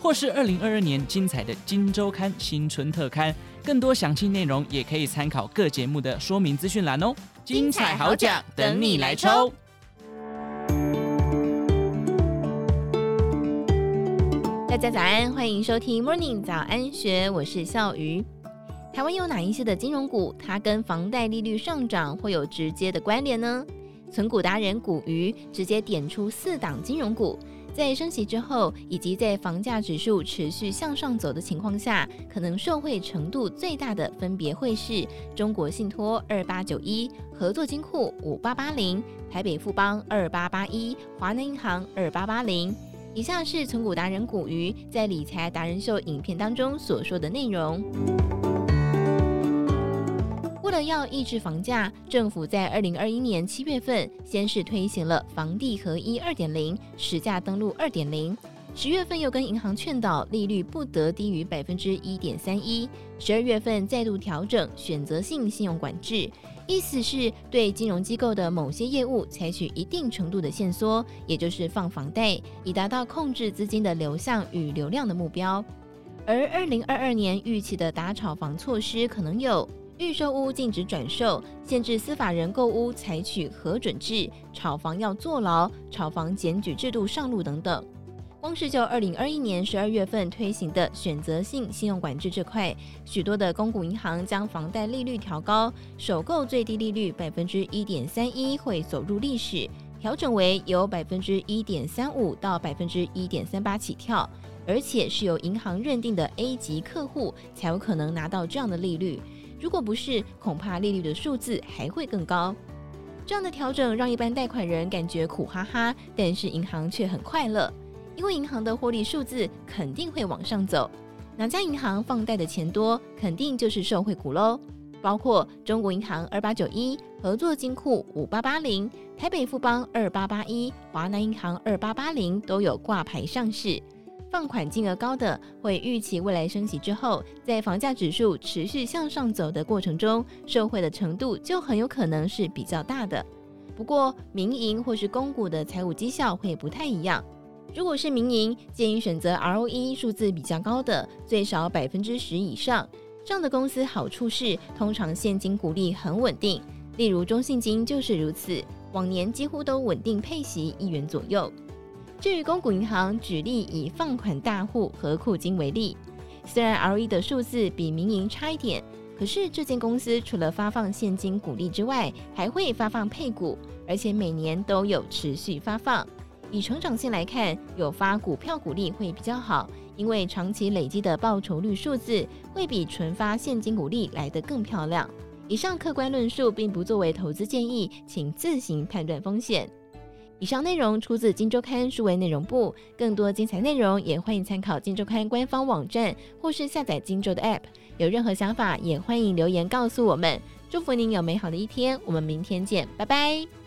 或是二零二二年精彩的《金周刊》新春特刊。更多详细内容也可以参考各节目的说明资讯栏哦。精彩好奖等你来抽！大家早安，欢迎收听 Morning 早安学，我是笑鱼。台湾有哪一些的金融股，它跟房贷利率上涨会有直接的关联呢？存股达人股鱼直接点出四档金融股。在升息之后，以及在房价指数持续向上走的情况下，可能受惠程度最大的分别会是中国信托二八九一、合作金库五八八零、台北富邦二八八一、华南银行二八八零。以下是存股达人股鱼在理财达人秀影片当中所说的内容。为了要抑制房价，政府在二零二一年七月份先是推行了房地合一二点零实价登录二点零，十月份又跟银行劝导利率不得低于百分之一点三一，十二月份再度调整选择性信用管制，意思是对金融机构的某些业务采取一定程度的限缩，也就是放房贷，以达到控制资金的流向与流量的目标。而二零二二年预期的打炒房措施可能有。预售屋禁止转售，限制司法人购屋采取核准制，炒房要坐牢，炒房检举制度上路等等。光是就二零二一年十二月份推行的选择性信用管制这块，许多的公股银行将房贷利率调高，首购最低利率百分之一点三一会走入历史，调整为由百分之一点三五到百分之一点三八起跳，而且是由银行认定的 A 级客户才有可能拿到这样的利率。如果不是，恐怕利率的数字还会更高。这样的调整让一般贷款人感觉苦哈哈，但是银行却很快乐，因为银行的获利数字肯定会往上走。哪家银行放贷的钱多，肯定就是受惠股喽。包括中国银行二八九一、合作金库五八八零、台北富邦二八八一、华南银行二八八零都有挂牌上市。放款金额高的，会预期未来升息之后，在房价指数持续向上走的过程中，受惠的程度就很有可能是比较大的。不过，民营或是公股的财务绩效会不太一样。如果是民营，建议选择 ROE 数字比较高的，最少百分之十以上。这样的公司好处是，通常现金股利很稳定，例如中信金就是如此，往年几乎都稳定配息一元左右。至于公股银行，举例以放款大户和库金为例，虽然 re 的数字比民营差一点，可是这间公司除了发放现金股利之外，还会发放配股，而且每年都有持续发放。以成长性来看，有发股票股利会比较好，因为长期累积的报酬率数字会比纯发现金股利来得更漂亮。以上客观论述并不作为投资建议，请自行判断风险。以上内容出自《金周刊》数位内容部，更多精彩内容也欢迎参考《金周刊》官方网站或是下载《金周》的 App。有任何想法也欢迎留言告诉我们。祝福您有美好的一天，我们明天见，拜拜。